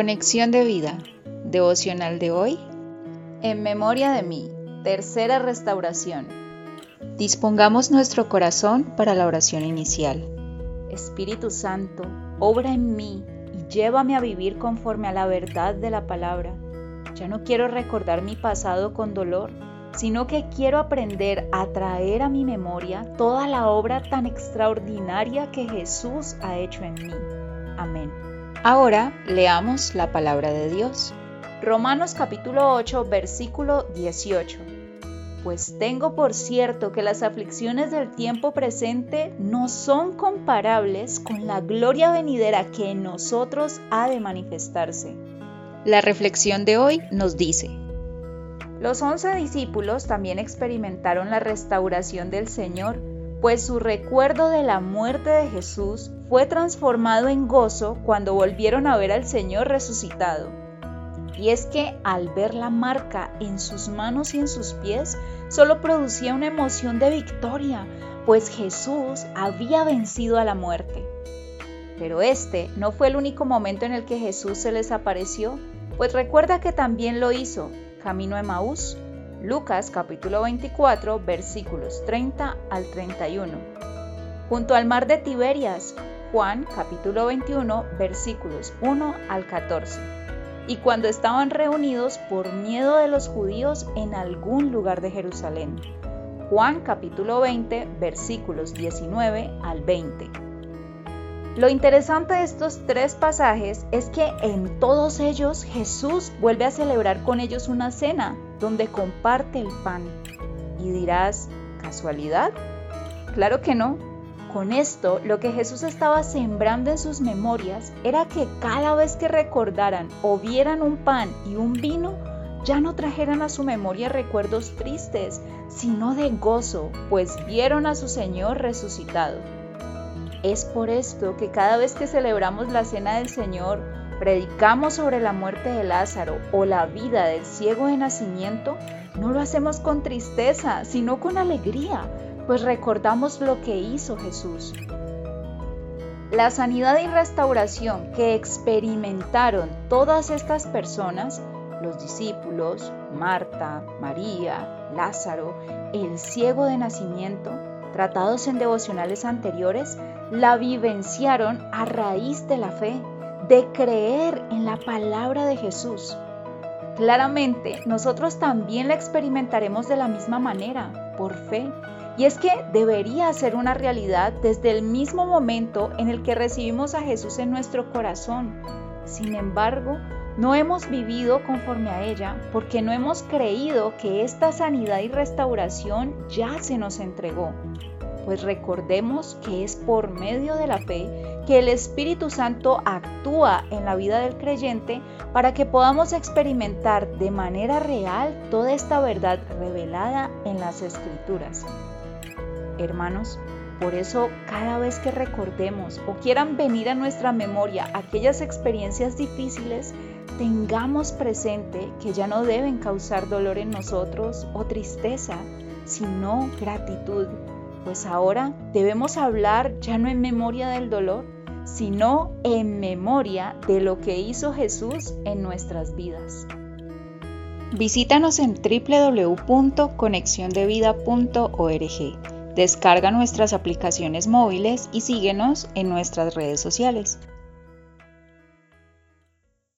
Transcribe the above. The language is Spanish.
Conexión de vida, devocional de hoy. En memoria de mí, tercera restauración. Dispongamos nuestro corazón para la oración inicial. Espíritu Santo, obra en mí y llévame a vivir conforme a la verdad de la palabra. Ya no quiero recordar mi pasado con dolor, sino que quiero aprender a traer a mi memoria toda la obra tan extraordinaria que Jesús ha hecho en mí. Amén. Ahora leamos la palabra de Dios. Romanos capítulo 8, versículo 18. Pues tengo por cierto que las aflicciones del tiempo presente no son comparables con la gloria venidera que en nosotros ha de manifestarse. La reflexión de hoy nos dice, los once discípulos también experimentaron la restauración del Señor pues su recuerdo de la muerte de Jesús fue transformado en gozo cuando volvieron a ver al Señor resucitado. Y es que al ver la marca en sus manos y en sus pies, solo producía una emoción de victoria, pues Jesús había vencido a la muerte. Pero este no fue el único momento en el que Jesús se les apareció, pues recuerda que también lo hizo, camino a Maús, Lucas capítulo 24 versículos 30 al 31. Junto al mar de Tiberias, Juan capítulo 21 versículos 1 al 14. Y cuando estaban reunidos por miedo de los judíos en algún lugar de Jerusalén. Juan capítulo 20 versículos 19 al 20. Lo interesante de estos tres pasajes es que en todos ellos Jesús vuelve a celebrar con ellos una cena, donde comparte el pan. Y dirás, ¿casualidad? Claro que no. Con esto, lo que Jesús estaba sembrando en sus memorias era que cada vez que recordaran o vieran un pan y un vino, ya no trajeran a su memoria recuerdos tristes, sino de gozo, pues vieron a su Señor resucitado. Es por esto que cada vez que celebramos la cena del Señor, predicamos sobre la muerte de Lázaro o la vida del ciego de nacimiento, no lo hacemos con tristeza, sino con alegría, pues recordamos lo que hizo Jesús. La sanidad y restauración que experimentaron todas estas personas, los discípulos, Marta, María, Lázaro, el ciego de nacimiento, tratados en devocionales anteriores, la vivenciaron a raíz de la fe de creer en la palabra de Jesús. Claramente, nosotros también la experimentaremos de la misma manera, por fe. Y es que debería ser una realidad desde el mismo momento en el que recibimos a Jesús en nuestro corazón. Sin embargo, no hemos vivido conforme a ella porque no hemos creído que esta sanidad y restauración ya se nos entregó pues recordemos que es por medio de la fe que el Espíritu Santo actúa en la vida del creyente para que podamos experimentar de manera real toda esta verdad revelada en las Escrituras. Hermanos, por eso cada vez que recordemos o quieran venir a nuestra memoria aquellas experiencias difíciles, tengamos presente que ya no deben causar dolor en nosotros o tristeza, sino gratitud pues ahora debemos hablar ya no en memoria del dolor, sino en memoria de lo que hizo Jesús en nuestras vidas. Visítanos en www.conexiondevida.org. Descarga nuestras aplicaciones móviles y síguenos en nuestras redes sociales.